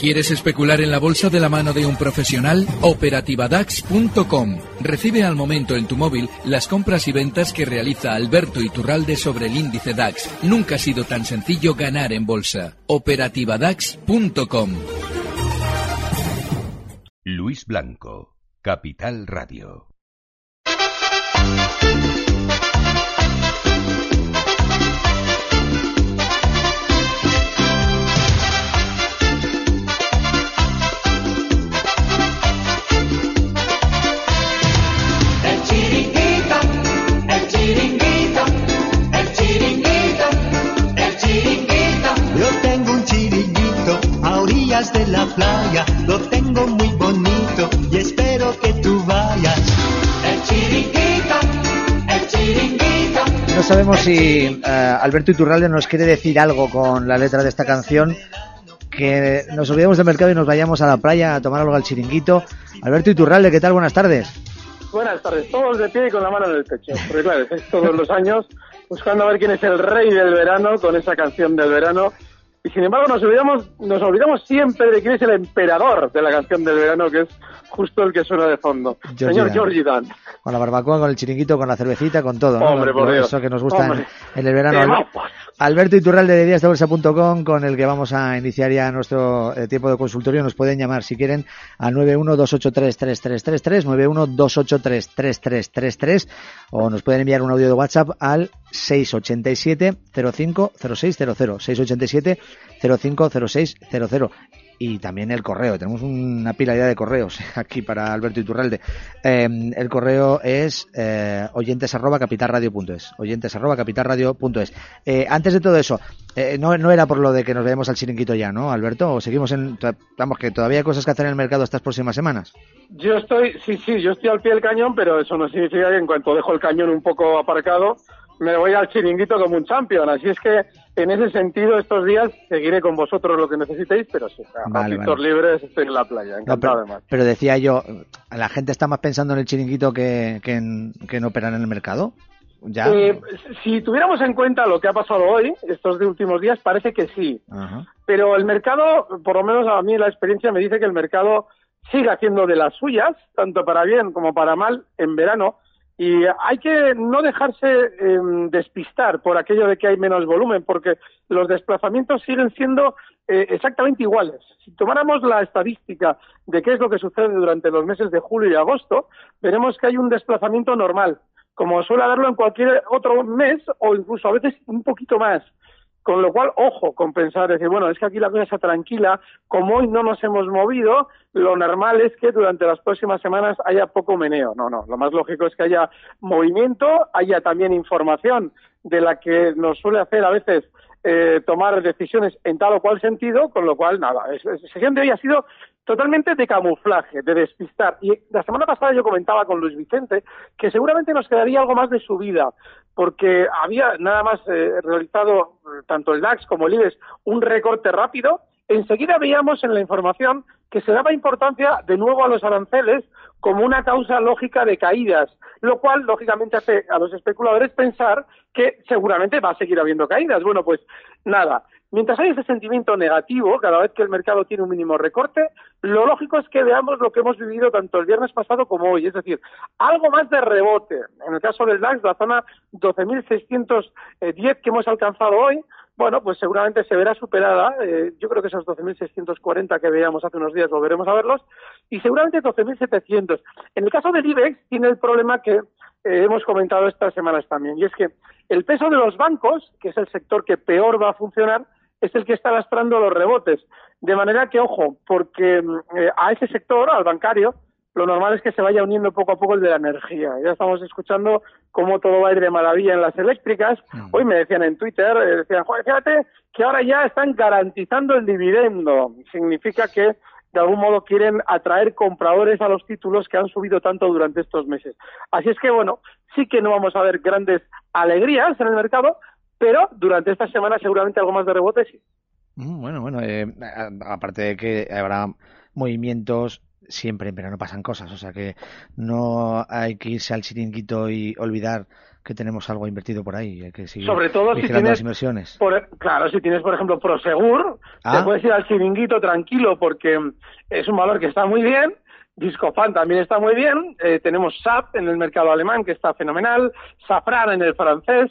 ¿Quieres especular en la bolsa de la mano de un profesional? Operativadax.com. Recibe al momento en tu móvil las compras y ventas que realiza Alberto Iturralde sobre el índice DAX. Nunca ha sido tan sencillo ganar en bolsa. Operativadax.com. Luis Blanco, Capital Radio. De la playa, lo tengo muy bonito y espero que tú vayas. El chiringuito, el chiringuito. No sabemos si eh, Alberto Iturralde nos quiere decir algo con la letra de esta canción. Que nos olvidemos del mercado y nos vayamos a la playa a tomar algo al chiringuito. Alberto Iturralde, ¿qué tal? Buenas tardes. Buenas tardes, todos de pie y con la mano en el pecho. Porque claro, es todos los años buscando a ver quién es el rey del verano con esa canción del verano. Y sin embargo nos olvidamos, nos olvidamos siempre de quién es el emperador de la canción del verano, que es justo el que suena de fondo. Señor Dan. Georgie Dan. Con la barbacoa, con el chiringuito, con la cervecita, con todo. ¿no? Hombre, por Dios. Eso que nos gusta en, en el verano. Alberto Iturralde de díasdebolsa.com con el que vamos a iniciar ya nuestro eh, tiempo de consultorio. Nos pueden llamar si quieren al 912833333, 912833333 o nos pueden enviar un audio de WhatsApp al 687 050600, 687 050600 y también el correo. Tenemos una pila ya de correos aquí para Alberto Iturralde. Eh, el correo es eh, oyentes arroba capitalradio.es. Oyentes arroba capitalradio.es. Eh, antes de todo eso, eh, no, no era por lo de que nos veamos al chiringuito ya, ¿no, Alberto? ¿O seguimos en. Vamos, que todavía hay cosas que hacer en el mercado estas próximas semanas. Yo estoy, sí, sí, yo estoy al pie del cañón, pero eso no significa que en cuanto dejo el cañón un poco aparcado, me voy al chiringuito como un champion. Así es que, en ese sentido, estos días seguiré con vosotros lo que necesitéis, pero sí, a Vale, vale. libres estoy en la playa, No, encantado pero, además. pero decía yo, la gente está más pensando en el chiringuito que, que, en, que en operar en el mercado. Ya. Eh, si tuviéramos en cuenta lo que ha pasado hoy, estos últimos días, parece que sí. Ajá. Pero el mercado, por lo menos a mí la experiencia me dice que el mercado sigue haciendo de las suyas, tanto para bien como para mal, en verano. Y hay que no dejarse em, despistar por aquello de que hay menos volumen, porque los desplazamientos siguen siendo eh, exactamente iguales. Si tomáramos la estadística de qué es lo que sucede durante los meses de julio y agosto, veremos que hay un desplazamiento normal, como suele haberlo en cualquier otro mes o incluso a veces un poquito más. Con lo cual, ojo con pensar, decir, bueno, es que aquí la cosa está tranquila, como hoy no nos hemos movido, lo normal es que durante las próximas semanas haya poco meneo. No, no, lo más lógico es que haya movimiento, haya también información de la que nos suele hacer a veces eh, tomar decisiones en tal o cual sentido, con lo cual, nada, la sesión de hoy ha sido totalmente de camuflaje, de despistar. Y la semana pasada yo comentaba con Luis Vicente que seguramente nos quedaría algo más de subida, porque había nada más eh, realizado eh, tanto el DAX como el IBEX un recorte rápido. Enseguida veíamos en la información que se daba importancia de nuevo a los aranceles como una causa lógica de caídas, lo cual lógicamente hace a los especuladores pensar que seguramente va a seguir habiendo caídas. Bueno, pues nada, mientras hay ese sentimiento negativo cada vez que el mercado tiene un mínimo recorte, lo lógico es que veamos lo que hemos vivido tanto el viernes pasado como hoy, es decir, algo más de rebote. En el caso del DAX, la zona 12.610 que hemos alcanzado hoy, bueno, pues seguramente se verá superada. eh, yo creo que esos 12.640 que veíamos hace unos días volveremos a verlos y seguramente 12.700. En el caso del IBEX tiene el problema que eh, hemos comentado estas semanas también y es que el peso de los bancos, que es el sector que peor va a funcionar, es el que está lastrando los rebotes. De manera que, ojo, porque mm, eh, a ese sector, al bancario, lo normal es que se vaya uniendo poco a poco el de la energía. Ya estamos escuchando cómo todo va a ir de maravilla en las eléctricas. Hoy me decían en Twitter, eh, decían, "Joder, fíjate que ahora ya están garantizando el dividendo. Significa que de algún modo quieren atraer compradores a los títulos que han subido tanto durante estos meses. Así es que, bueno, sí que no vamos a ver grandes alegrías en el mercado, pero durante esta semana seguramente algo más de rebote sí. Mm, Bueno, bueno, eh, aparte de que habrá movimientos, siempre en verano pasan cosas, o sea que no hay que irse al chiringuito y olvidar que tenemos algo invertido por ahí, hay que seguir Sobre todo si tienes, las inversiones. por- claro, si tienes, por ejemplo, Prosegur, Ah. te puedes ir al chiringuito tranquilo porque es un valor que está muy bien. Discofan también está muy bien. eh, tenemos SAP en el mercado alemán, que está fenomenal. Safran en el francés.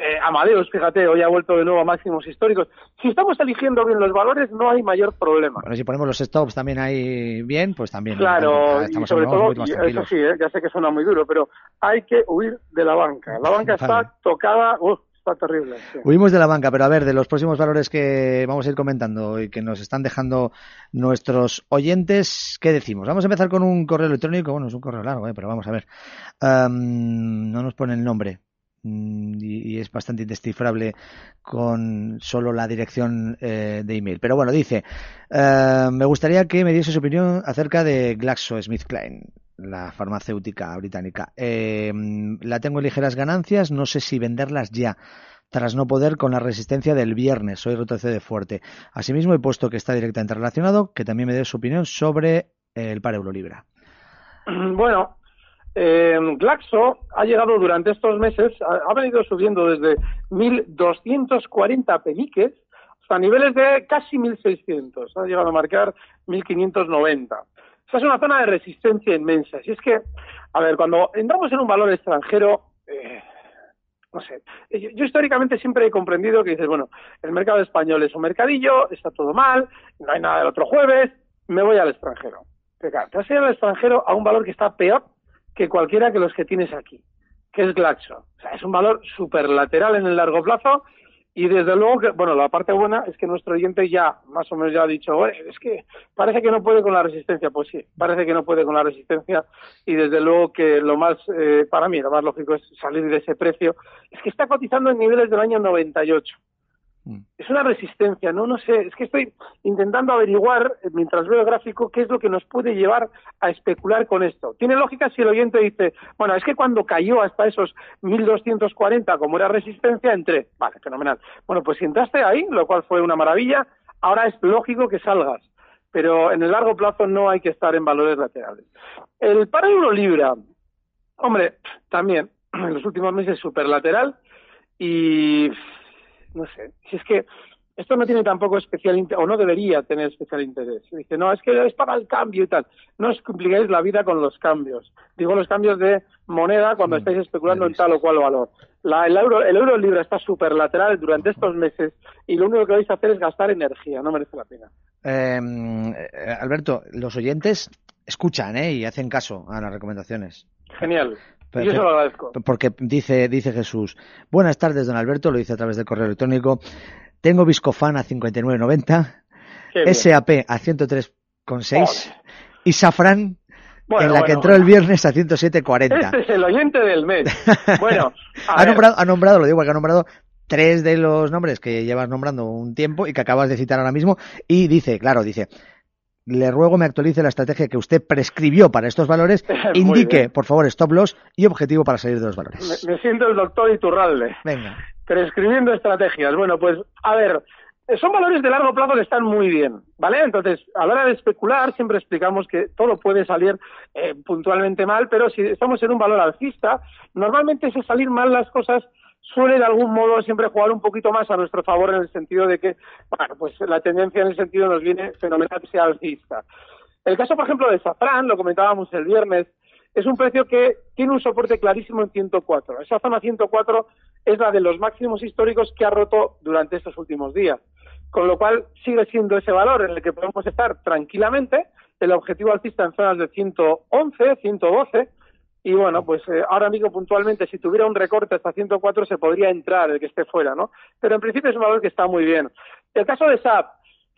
Eh, Amadeus, fíjate, hoy ha vuelto de nuevo a máximos históricos. Si estamos eligiendo bien los valores, no hay mayor problema. Bueno, si ponemos los stops también ahí bien, pues también. Claro, y sobre todo, y eso sí, ¿eh? ya sé que suena muy duro, pero hay que huir de la banca. La banca Vale. está tocada, está terrible. sí. Huimos de la banca, pero a ver, de los próximos valores que vamos a ir comentando y que nos están dejando nuestros oyentes, ¿qué decimos? Vamos a empezar con un correo electrónico, bueno, es un correo largo, ¿eh? pero vamos a ver. No nos pone el nombre y, y es bastante indescifrable con solo la dirección eh, de email. Pero bueno, dice, eh, me gustaría que me diese su opinión acerca de GlaxoSmithKline, la farmacéutica británica. Eh, la tengo en ligeras ganancias, no sé si venderlas ya tras no poder con la resistencia del viernes. Hoy retrocede fuerte. Asimismo, he puesto que está directamente relacionado, que también me dé su opinión sobre el par euro-libra. Bueno, eh, Glaxo ha llegado durante estos meses, ha, venido subiendo desde 1.240 peniques hasta niveles de casi 1.600. Ha llegado a marcar 1.590. Esa es una zona de resistencia inmensa. Si es que, a ver, cuando entramos en un valor extranjero, eh, no sé, yo, yo históricamente siempre he comprendido que dices, bueno, el mercado español es un mercadillo, está todo mal, no hay nada del otro jueves, me voy al extranjero. Pero claro, te vas a ir al extranjero a un valor que está peor que cualquiera que los que tienes aquí, que es Glaxo. O sea, es un valor superlateral en el largo plazo y desde luego que, bueno, la parte buena es que nuestro oyente ya, más o menos ya ha dicho, "Oye, es que parece que no puede con la resistencia. Pues sí, parece que no puede con la resistencia y desde luego que lo más, eh, para mí, lo más lógico es salir de ese precio. Es que está cotizando en niveles del año 98 Mm. Es una resistencia, no, no sé, es que estoy intentando averiguar, eh, mientras veo el gráfico, qué es lo que nos puede llevar a especular con esto. Tiene lógica si el oyente dice, bueno, es que cuando cayó hasta esos 1240, como era resistencia, entré. Vale, fenomenal. Bueno, pues si entraste ahí, lo cual fue una maravilla, ahora es lógico que salgas. Pero en el largo plazo no hay que estar en valores laterales. El par euro-libra, hombre, también en los últimos meses superlateral y no sé, si es que esto no tiene tampoco especial interés, o no debería tener especial interés. Dice, no, es que es para el cambio y tal. No os compliquéis la vida con los cambios. Digo los cambios de moneda cuando Mm, estáis especulando en tal o cual valor. La- el euro el euro libra está súper lateral durante estos meses y lo único que vais a hacer es gastar energía, no merece la pena. Eh, eh, Alberto, los oyentes escuchan ¿eh? y hacen caso a las recomendaciones. Genial. Pero- Yo se lo agradezco. Porque dice, dice Jesús, buenas tardes, don Alberto, lo dice a través del correo electrónico. Tengo Viscofan a 59.90, Qué bien. SAP a 103,6 y Safran Bueno, en la que entró el viernes a 107,40. Este es el oyente del mes. Bueno, ha, nombrado, ha nombrado, lo digo, que ha nombrado tres de los nombres que llevas nombrando un tiempo y que acabas de citar ahora mismo. Y dice, claro, dice, le ruego me actualice la estrategia que usted prescribió para estos valores. Indique, por favor, stop loss y objetivo para salir de los valores. me, me siento el doctor Iturralde. Venga. prescribiendo estrategias. Bueno, pues a ver, son valores de largo plazo que están muy bien, ¿vale? Entonces, a la hora de especular siempre explicamos que todo puede salir eh, puntualmente mal, pero si estamos en un valor alcista, normalmente ese salir mal las cosas suele de algún modo siempre jugar un poquito más a nuestro favor en el sentido de que, bueno, pues la tendencia en ese sentido nos viene fenomenal sea alcista. El caso, por ejemplo, de Safran, lo comentábamos el viernes, es un precio que tiene un soporte clarísimo en 104. Esa zona 104 es la de los máximos históricos que ha roto durante estos últimos días. Con lo cual sigue siendo ese valor en el que podemos estar tranquilamente. El objetivo alcista en zonas de 111, 112. Y bueno, pues eh, ahora mismo puntualmente, si tuviera un recorte hasta 104, se podría entrar el que esté fuera, ¿no? Pero en principio es un valor que está muy bien. El caso de SAP.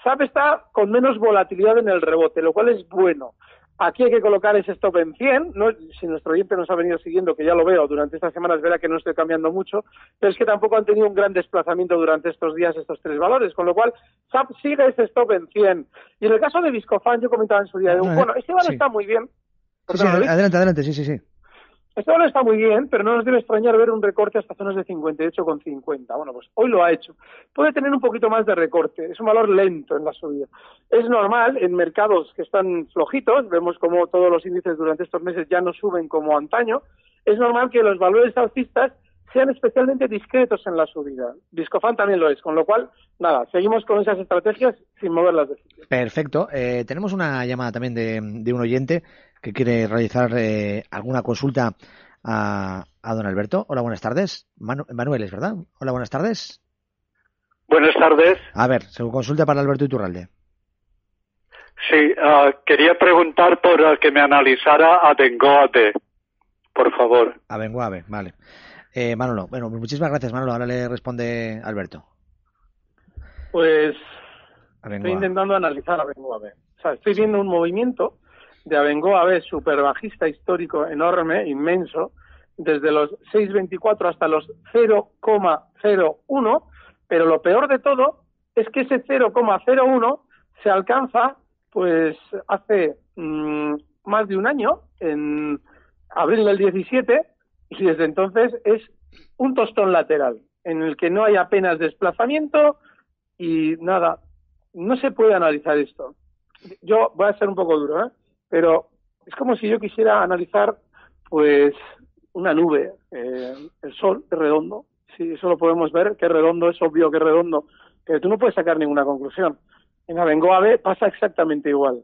SAP está con menos volatilidad en el rebote, lo cual es bueno. Aquí hay que colocar ese stop en 100. ¿no? Si nuestro oyente nos ha venido siguiendo, que ya lo veo durante estas semanas, verá que no estoy cambiando mucho, pero es que tampoco han tenido un gran desplazamiento durante estos días estos tres valores, con lo cual SAP sigue ese stop en 100. Y en el caso de Viscofan, yo comentaba en su día, de, No, no, bueno, este valor sí. está muy bien. Sí, adelante, adelante, sí, sí, sí. Este valor está muy bien, pero no nos debe extrañar ver un recorte hasta zonas de 58,50. Bueno, pues hoy lo ha hecho. Puede tener un poquito más de recorte. Es un valor lento en la subida. Es normal en mercados que están flojitos. Vemos como todos los índices durante estos meses ya no suben como antaño. Es normal que los valores alcistas sean especialmente discretos en la subida. Discofan también lo es, con lo cual, nada, seguimos con esas estrategias sin moverlas de sitio. Perfecto. Eh, tenemos una llamada también de, de un oyente que quiere realizar eh, alguna consulta a, a don Alberto. Hola, buenas tardes. Manu- Manuel, ¿es verdad? Hola, buenas tardes. Buenas tardes. A ver, se consulta para Alberto Iturralde. Sí, ah, quería preguntar por que me analizara a Dengoade, por favor. A Benguave, vale. Eh, Manolo, bueno, pues muchísimas gracias, Manolo. Ahora le responde Alberto. Pues estoy intentando analizar a Bengoa O sea, estoy viendo un movimiento de Abengoa B super bajista histórico enorme, inmenso, desde los 6.24 hasta los 0,01, pero lo peor de todo es que ese 0,01 se alcanza pues hace mm, más de un año, en abril del 17, y desde entonces es un tostón lateral, en el que no hay apenas desplazamiento y nada, no se puede analizar esto. Yo voy a ser un poco duro, ¿eh? pero es como si yo quisiera analizar pues una nube, eh, el sol es redondo, sí, eso lo podemos ver, que es redondo, es obvio que es redondo, pero tú no puedes sacar ninguna conclusión. En Abengoa B pasa exactamente igual.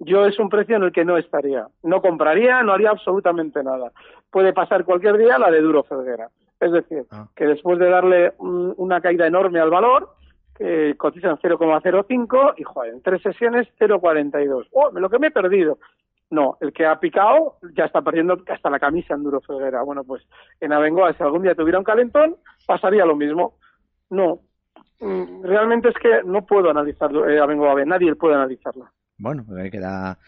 Yo es un precio en el que no estaría. No compraría, no haría absolutamente nada. Puede pasar cualquier día la de Duro Felguera. Es decir, Ah. que después de darle un- una caída enorme al valor, que cotiza en 0,05 y joder, en tres sesiones 0,42. ¡Oh, lo que me he perdido! No, el que ha picado ya está perdiendo hasta la camisa en Duro Felguera. Bueno, pues en Abengoa, si algún día tuviera un calentón, pasaría lo mismo. No, Mm, realmente es que no puedo analizarlo, eh, Abengoa B, nadie puede analizarla. Bueno, pues ahí queda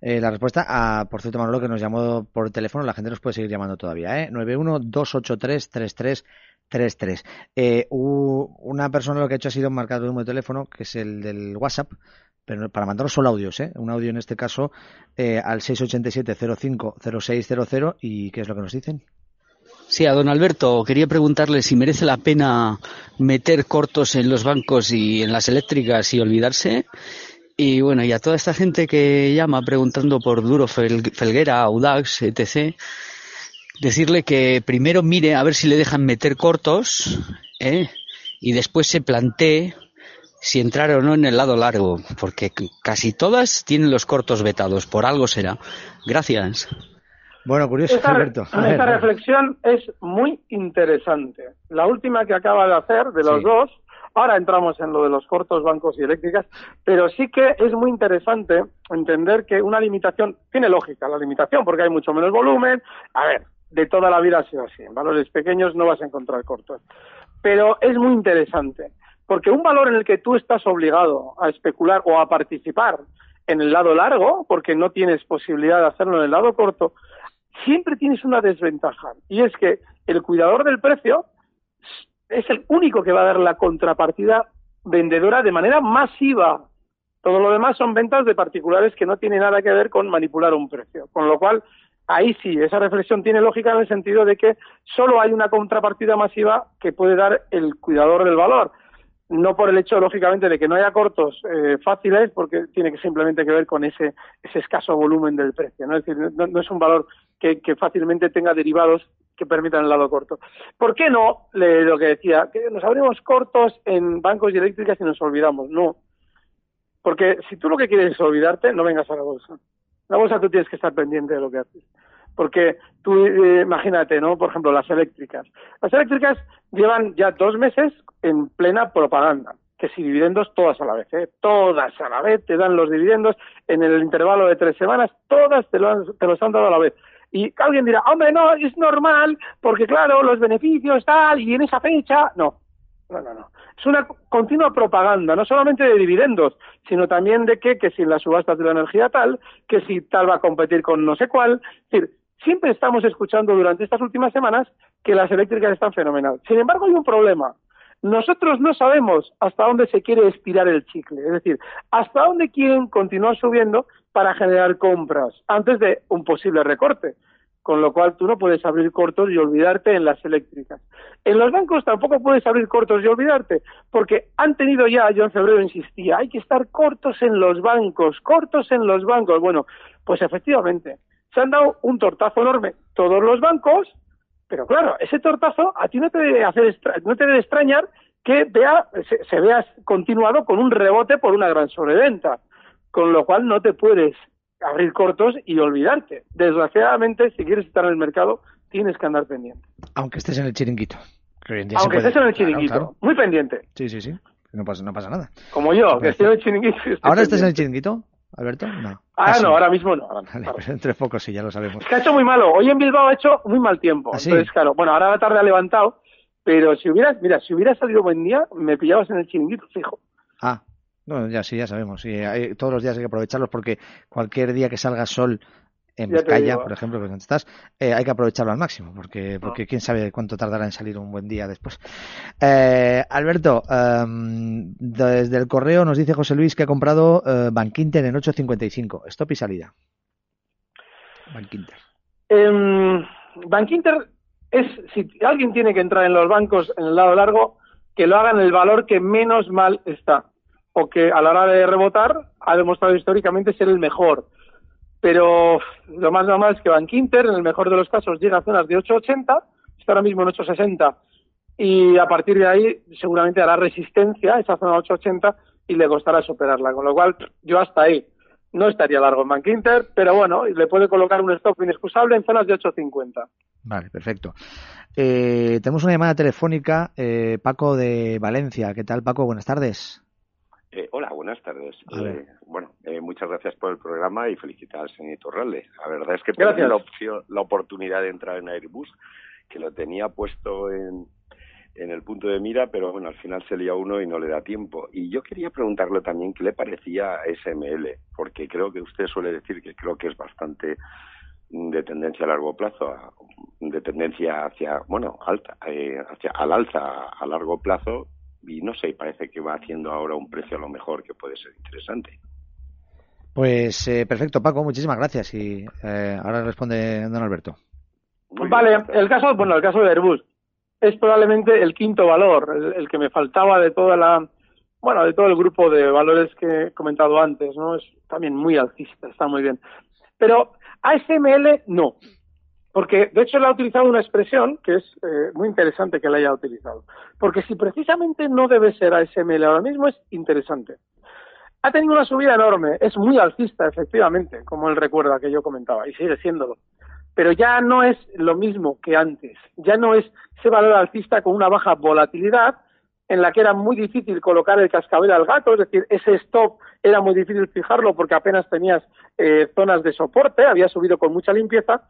eh, la respuesta. Ah, por cierto, Manolo, que nos llamó por teléfono, la gente nos puede seguir llamando todavía, ¿eh? 91-283-3333. Eh, una persona lo que ha hecho ha sido marcar el número de teléfono, que es el del WhatsApp, pero para mandaros solo audios, ¿eh? Un audio en este caso eh, al 687-050600 y ¿qué es lo que nos dicen? Sí, a don Alberto, quería preguntarle si merece la pena meter cortos en los bancos y en las eléctricas y olvidarse. Y bueno, y a toda esta gente que llama preguntando por Duro Fel- Felguera, Audax, etc., decirle que primero mire a ver si le dejan meter cortos ¿eh? y después se plantee si entrar o no en el lado largo, porque casi todas tienen los cortos vetados, por algo será. Gracias. Bueno, curioso, Esta, Alberto. A ver, esta a ver. reflexión es muy interesante. La última que acaba de hacer, de los Sí. dos, ahora entramos en lo de los cortos bancos y eléctricas, pero sí que es muy interesante entender que una limitación, tiene lógica la limitación, porque hay mucho menos volumen. A ver, de toda la vida ha sido así. En valores pequeños no vas a encontrar cortos. Pero es muy interesante, porque un valor en el que tú estás obligado a especular o a participar en el lado largo, porque no tienes posibilidad de hacerlo en el lado corto, siempre tienes una desventaja. Y es que el cuidador del precio es el único que va a dar la contrapartida vendedora de manera masiva. Todo lo demás son ventas de particulares que no tiene nada que ver con manipular un precio. Con lo cual, ahí sí, esa reflexión tiene lógica en el sentido de que solo hay una contrapartida masiva que puede dar el cuidador del valor. No por el hecho, lógicamente, de que no haya cortos eh, fáciles, porque tiene que simplemente que ver con ese, ese escaso volumen del precio. ¿no? Es decir, no, es un valor que, que fácilmente tenga derivados que permitan el lado corto. ¿Por qué no, le- lo que decía, que nos abrimos cortos en bancos y eléctricas y nos olvidamos? No. Porque si tú lo que quieres es olvidarte, no vengas a la bolsa. La bolsa tú tienes que estar pendiente de lo que haces. Porque tú, eh, imagínate, ¿no? Por ejemplo, las eléctricas. Las eléctricas llevan ya dos meses en plena propaganda. Que si dividendos todas a la vez, ¿eh? Todas a la vez te dan los dividendos en el intervalo de tres semanas, todas te, lo han- te los han dado a la vez. Y alguien dirá, hombre, no, es normal, porque claro, los beneficios tal, y en esa fecha. No, no, no, no. Es una continua propaganda, no solamente de dividendos, sino también de que, que si las subastas de la energía tal, que si tal va a competir con no sé cuál. Es decir, siempre estamos escuchando durante estas últimas semanas que las eléctricas están fenomenal. Sin embargo, hay un problema. Nosotros no sabemos hasta dónde se quiere estirar el chicle, es decir, hasta dónde quieren continuar subiendo para generar compras antes de un posible recorte con lo cual tú no puedes abrir cortos y olvidarte en las eléctricas. En los bancos tampoco puedes abrir cortos y olvidarte, porque han tenido ya, yo en febrero insistía, hay que estar cortos en los bancos, cortos en los bancos. Bueno, pues efectivamente, se han dado un tortazo enorme todos los bancos Pero claro, ese tortazo a ti no te debe, hacer no te debe extrañar que vea, se, se vea continuado con un rebote por una gran sobreventa, con lo cual no te puedes abrir cortos y olvidarte. Desgraciadamente, si quieres estar en el mercado, tienes que andar pendiente. Aunque estés en el chiringuito. Aunque puede. estés en el chiringuito, claro. muy pendiente, Sí, sí, sí. No pasa, no pasa nada. como yo, que estoy en el chiringuito. ¿Ahora estás en el pendiente. chiringuito, Alberto? No. Ah, Casi. no, ahora mismo no. ahora Vale, claro. pues entre pocos sí, ya lo sabemos. Es que ha hecho muy malo. Hoy en Bilbao ha hecho muy mal tiempo. ¿Ah, sí? Entonces, claro, bueno, ahora la tarde ha levantado, pero si hubieras, mira, si hubiera salido buen día, me pillabas en el chiringuito, fijo. Ah, no, ya sí, ya sabemos. Sí, hay- todos los días hay que aprovecharlos porque cualquier día que salga sol en Vizcaya, por ejemplo, que estás, eh, hay que aprovecharlo al máximo porque, Ah. porque quién sabe cuánto tardará en salir un buen día después. Eh, Alberto, em, desde el correo nos dice José Luis que ha comprado eh, Bankinter en 8.55. Stop y salida. Bankinter. Eh, Bankinter es, si alguien tiene que entrar en los bancos en el lado largo, que lo haga en el valor que menos mal está, o que a la hora de rebotar ha demostrado históricamente ser el mejor. Pero lo más normal es que Bankinter, en el mejor de los casos, llega a zonas de 8,80, está ahora mismo en 8,60, y a partir de ahí seguramente hará resistencia a esa zona 8,80 y le costará superarla. Con lo cual, yo hasta ahí no estaría largo en Bankinter, pero bueno, le puede colocar un stop inexcusable en zonas de 8,50. Vale, perfecto. Eh, tenemos una llamada telefónica, eh, Paco de Valencia. ¿Qué tal, Paco? Buenas tardes. Eh, hola, buenas tardes. Eh, bueno, eh, muchas gracias por el programa y felicitar al señor Torralde. La verdad es que Gracias. tuve la, opción, la oportunidad de entrar en Airbus, que lo tenía puesto en, en el punto de mira, pero bueno, al final se lía uno y no le da tiempo. Y yo quería preguntarle también qué le parecía a SML, porque creo que usted suele decir que creo que es bastante de tendencia a largo plazo, de tendencia hacia, bueno, alta, eh, hacia al alza a largo plazo y no sé, parece que va haciendo ahora un precio a lo mejor que puede ser interesante. Pues eh, perfecto, Paco, muchísimas gracias. Y eh, ahora responde don Alberto. Muy Vale, bien. el caso, bueno, el caso de Airbus es probablemente el quinto valor, el, el que me faltaba de toda la, bueno, de todo el grupo de valores que he comentado antes, ¿no? Es también muy alcista, está muy bien. Pero ASML no, porque de hecho él ha utilizado una expresión que es eh, muy interesante que la haya utilizado, porque si precisamente no debe ser ASML ahora mismo es interesante. Ha tenido una subida enorme, es muy alcista, efectivamente, como él recuerda que yo comentaba, y sigue siéndolo pero ya no es lo mismo que antes. Ya no es ese valor alcista con una baja volatilidad en la que era muy difícil colocar el cascabel al gato, es decir, ese stop era muy difícil fijarlo porque apenas tenías eh, zonas de soporte, había subido con mucha limpieza,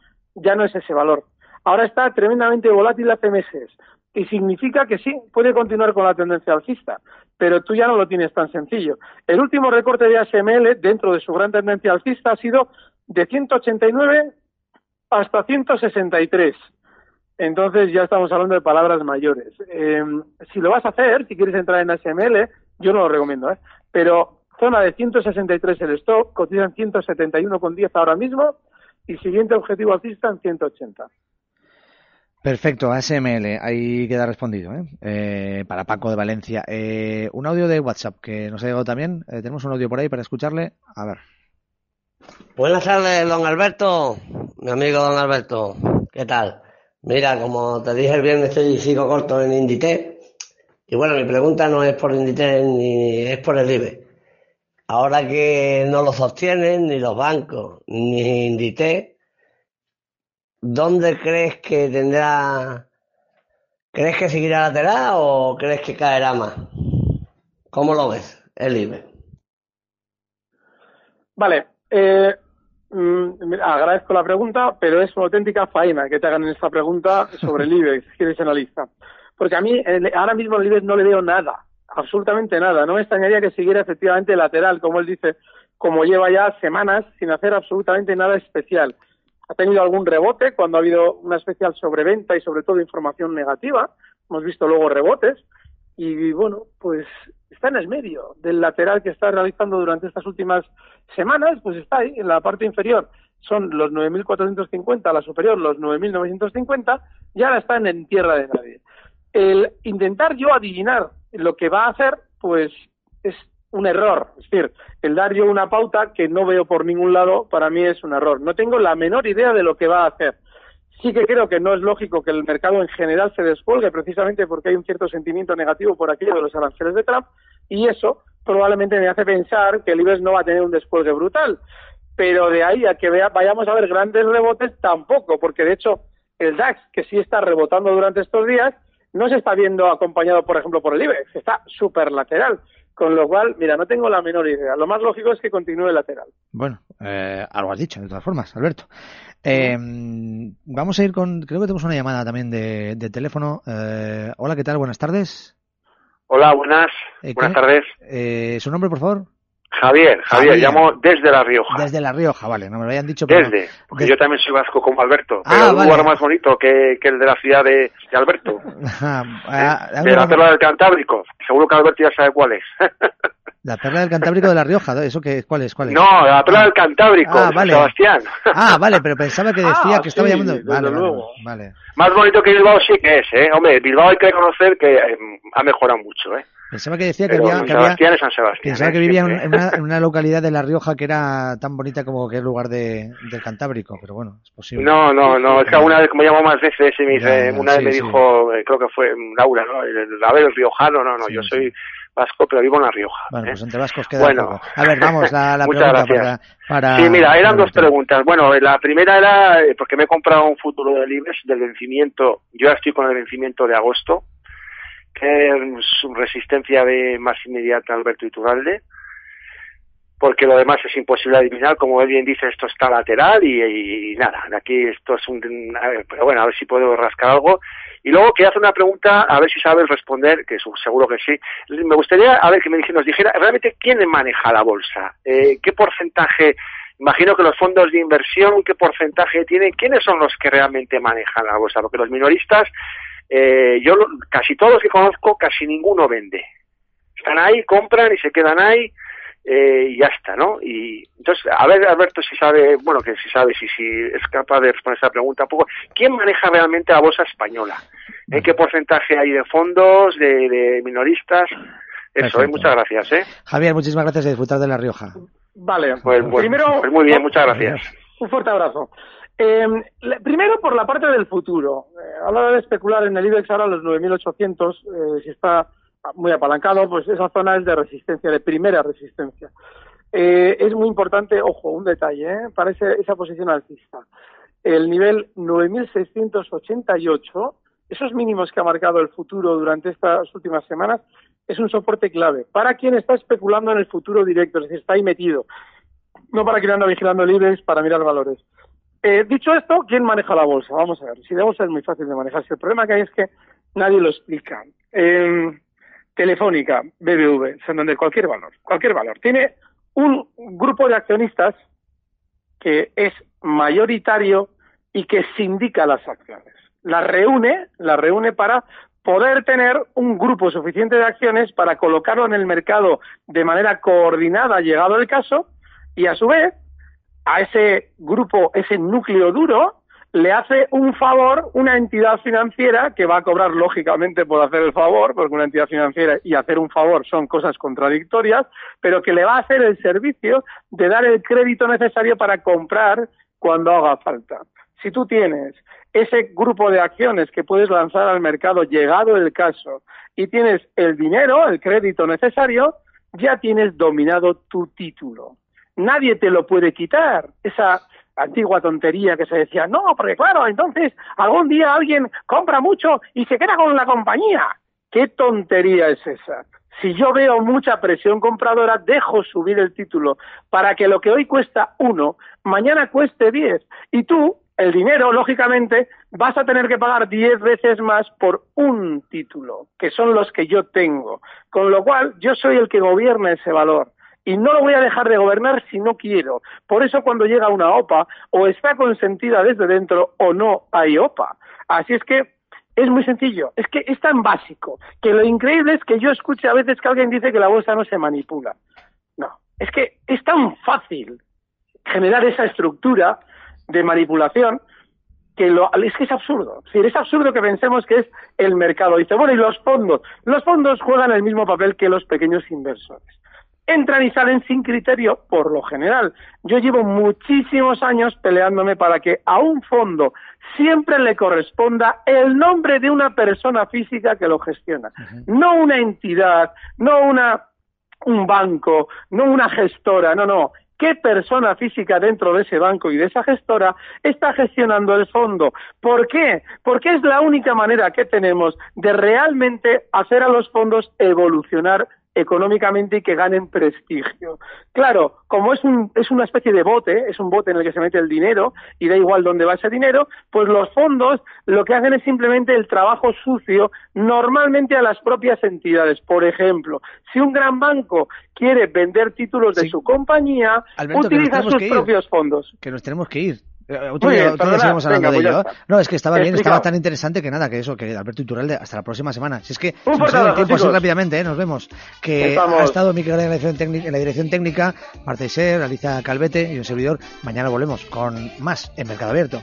ya no es ese valor. Ahora está tremendamente volátil hace meses y significa que sí, puede continuar con la tendencia alcista, pero tú ya no lo tienes tan sencillo. El último recorte de ASML dentro de su gran tendencia alcista ha sido de 189 hasta 163. Entonces ya estamos hablando de palabras mayores. Eh, si lo vas a hacer, si quieres entrar en ASML, yo no lo recomiendo, ¿eh? pero zona de 163 el stop, cotiza en 171,10 ahora mismo y siguiente objetivo alcista en 180. Perfecto, ASML, ahí queda respondido, ¿eh? Eh, para Paco de Valencia. Eh, un audio de WhatsApp que nos ha llegado también. Eh, tenemos un audio por ahí para escucharle. A ver. Buenas tardes, don Alberto, mi amigo don Alberto. ¿Qué tal? Mira, como te dije el viernes, estoy sigo corto en Inditex. Y bueno, mi pregunta no es por Inditex ni es por el IBE. Ahora que no lo sostienen ni los bancos ni Inditex, ¿dónde crees que tendrá? ¿Crees que seguirá lateral o crees que caerá más? ¿Cómo lo ves, el IBE? Vale, eh, mm, agradezco la pregunta, pero es una auténtica faena que te hagan esta pregunta sobre el IBEX, que eres analista. Porque a mí ahora mismo el IBEX no le veo nada, absolutamente nada. No me extrañaría que siguiera efectivamente lateral, como él dice, como lleva ya semanas sin hacer absolutamente nada especial. Ha tenido algún rebote cuando ha habido una especial sobreventa y sobre todo información negativa. Hemos visto luego rebotes y bueno, pues está en el medio del lateral que está realizando durante estas últimas semanas, pues está ahí, en la parte inferior son los 9.450, la superior los 9.950, y ahora están en tierra de nadie. El intentar yo adivinar lo que va a hacer, pues es un error. Es decir, el dar yo una pauta que no veo por ningún lado, para mí es un error. No tengo la menor idea de lo que va a hacer. Sí que creo que no es lógico que el mercado en general se descuelgue precisamente porque hay un cierto sentimiento negativo por aquello de los aranceles de Trump y eso probablemente me hace pensar que el IBEX no va a tener un descuelgue brutal. Pero de ahí a que vea, vayamos a ver grandes rebotes tampoco, porque de hecho el DAX, que sí está rebotando durante estos días, no se está viendo acompañado, por ejemplo, por el IBEX, está súper lateral. Con lo cual, mira, no tengo la menor idea. Lo más lógico es que continúe lateral. Bueno, eh, algo has dicho, de todas formas, Alberto. Eh, vamos a ir con, creo que tenemos una llamada también de, de teléfono. Eh, hola, ¿qué tal? Buenas tardes. Hola, buenas. Eh, buenas ¿qué- tardes. Eh, ¿Su nombre, por favor? Javier, Javier, Javier. llamo desde La Rioja. Desde La Rioja, vale, no me lo habían dicho. pero- Desde, porque yo también soy vasco como Alberto, Ah, pero es un vale. lugar más bonito que, que el de la ciudad de, de Alberto, Ah, ah, de la perla del Cantábrico. Seguro que Alberto ya sabe cuál es. La perla del Cantábrico de La Rioja, ¿eso qué, cuál es? ¿Cuál es? no, la perla del Cantábrico, Ah, vale. Sebastián. Ah, vale, pero pensaba que decía Ah, que estaba sí, llamando. desde Vale, vale, luego. vale. Más bonito que Bilbao sí que es, ¿eh? Hombre, Bilbao hay que reconocer que eh, ha mejorado mucho, ¿eh? Pensaba que decía que había, había- pensaba ¿eh? que vivía en, una, en una localidad de La Rioja que era tan bonita como que el lugar de, del Cantábrico, pero bueno, es posible. No, no, no, es que alguna vez, como llamo más veces, y me dice, Ya, ya, una vez sí, me dijo, eh, creo que fue Laura, ¿no? El, el- a ver, el riojano, no, no, Sí, yo soy vasco, pero vivo en La Rioja. Bueno, ¿eh? pues entre vascos queda Bueno. poco. A ver, vamos, la, la pregunta para, para- Sí, mira, eran dos preguntas. Bueno, eh, la primera era eh, porque me he comprado un futuro de Libres del vencimiento. Yo estoy con el vencimiento de agosto, que es resistencia de más inmediata Alberto Iturralde, porque lo demás es imposible adivinar. Como él bien dice, esto está lateral y, y nada, aquí esto es un. pero bueno, a ver si puedo rascar algo. Y luego quería hacer una pregunta, a ver si sabes responder, que seguro que sí. Me gustaría, a ver, que me nos dijera realmente quién maneja la bolsa, Eh, qué porcentaje, imagino que los fondos de inversión, qué porcentaje tienen, quiénes son los que realmente manejan la bolsa, porque los minoristas, eh, yo casi todos los que conozco, casi ninguno vende. Están ahí, compran y se quedan ahí eh, y ya está, ¿no? Y entonces, a ver, Alberto, si sabe, bueno, que si sabe, si, si es capaz de responder esa pregunta un poco, ¿quién maneja realmente la bolsa española? ¿En qué porcentaje hay de fondos, de, de minoristas? Eso, eh, muchas gracias, ¿eh? Javier, muchísimas gracias de disfrutar de La Rioja. Vale. Pues, pues- Primero, pues muy bien, muchas gracias. Un fuerte abrazo. Eh, primero, por la parte del futuro. Eh, a la hora de especular en el IBEX ahora los 9.800, eh, si está muy apalancado, pues esa zona es de resistencia, de primera resistencia. Eh, es muy importante, ojo, un detalle, ¿eh? para ese- esa posición alcista. El nivel 9.688, esos mínimos que ha marcado el futuro durante estas últimas semanas, es un soporte clave para quien está especulando en el futuro directo, es decir, está ahí metido no para quien anda vigilando el IBEX para mirar valores. Eh, dicho esto, ¿quién maneja la bolsa? Vamos a ver. Si la bolsa es muy fácil de manejar. Si el problema que hay es que nadie lo explica. Eh, Telefónica, BBV, Santander, cualquier valor, cualquier valor. Tiene un grupo de accionistas que es mayoritario y que sindica las acciones. Las reúne, las reúne para poder tener un grupo suficiente de acciones para colocarlo en el mercado de manera coordinada, llegado el caso, y a su vez a ese grupo, ese núcleo duro, le hace un favor una entidad financiera que va a cobrar lógicamente por hacer el favor, porque una entidad financiera y hacer un favor son cosas contradictorias, pero que le va a hacer el servicio de dar el crédito necesario para comprar cuando haga falta. Si tú tienes ese grupo de acciones que puedes lanzar al mercado llegado el caso y tienes el dinero, el crédito necesario, ya tienes dominado tu título nadie te lo puede quitar. Esa antigua tontería que se decía, no, porque claro, entonces algún día alguien compra mucho y se queda con la compañía. ¿Qué tontería es esa? Si yo veo mucha presión compradora, dejo subir el título para que lo que hoy cuesta uno, mañana cueste diez. Y tú, el dinero, lógicamente, vas a tener que pagar diez veces más por un título, que son los que yo tengo. Con lo cual, yo soy el que gobierna ese valor y no lo voy a dejar de gobernar si no quiero. Por eso cuando llega una OPA, o está consentida desde dentro o no hay OPA. Así es que es muy sencillo, es que es tan básico, que lo increíble es que yo escuche a veces que alguien dice que la bolsa no se manipula. No, es que es tan fácil generar esa estructura de manipulación que lo, es que es absurdo. Es, es absurdo que pensemos que es el mercado. Dice, bueno, y los fondos. Los fondos juegan el mismo papel que los pequeños inversores. Entran y salen sin criterio por lo general. Yo llevo muchísimos años peleándome para que a un fondo siempre le corresponda el nombre de una persona física que lo gestiona, no una entidad, no una un banco, no una gestora, no, no. ¿Qué persona física dentro de ese banco y de esa gestora está gestionando el fondo? ¿Por qué? Porque es la única manera que tenemos de realmente hacer a los fondos evolucionar económicamente y que ganen prestigio. Claro, como es, un, es una especie de bote, es un bote en el que se mete el dinero y da igual dónde va ese dinero, pues los fondos lo que hacen es simplemente el trabajo sucio normalmente a las propias entidades. Por ejemplo, si un gran banco quiere vender títulos de su compañía, Alberto, utiliza sus ir. propios fondos. Que nos tenemos que ir. Eh, Otro día, otro día seguimos hablando venga, de pues ello. No, es que estaba bien, estaba tan interesante que nada, que eso, que Alberto Iturralde, hasta la próxima semana. Si es que Un nos el tiempo así rápidamente, ¿eh? nos vemos. Que Estamos. ha estado Miquel en la dirección técnica, en la dirección técnica Marta Iser, Alicia Calvete y un servidor. Mañana volvemos con más en Mercado Abierto.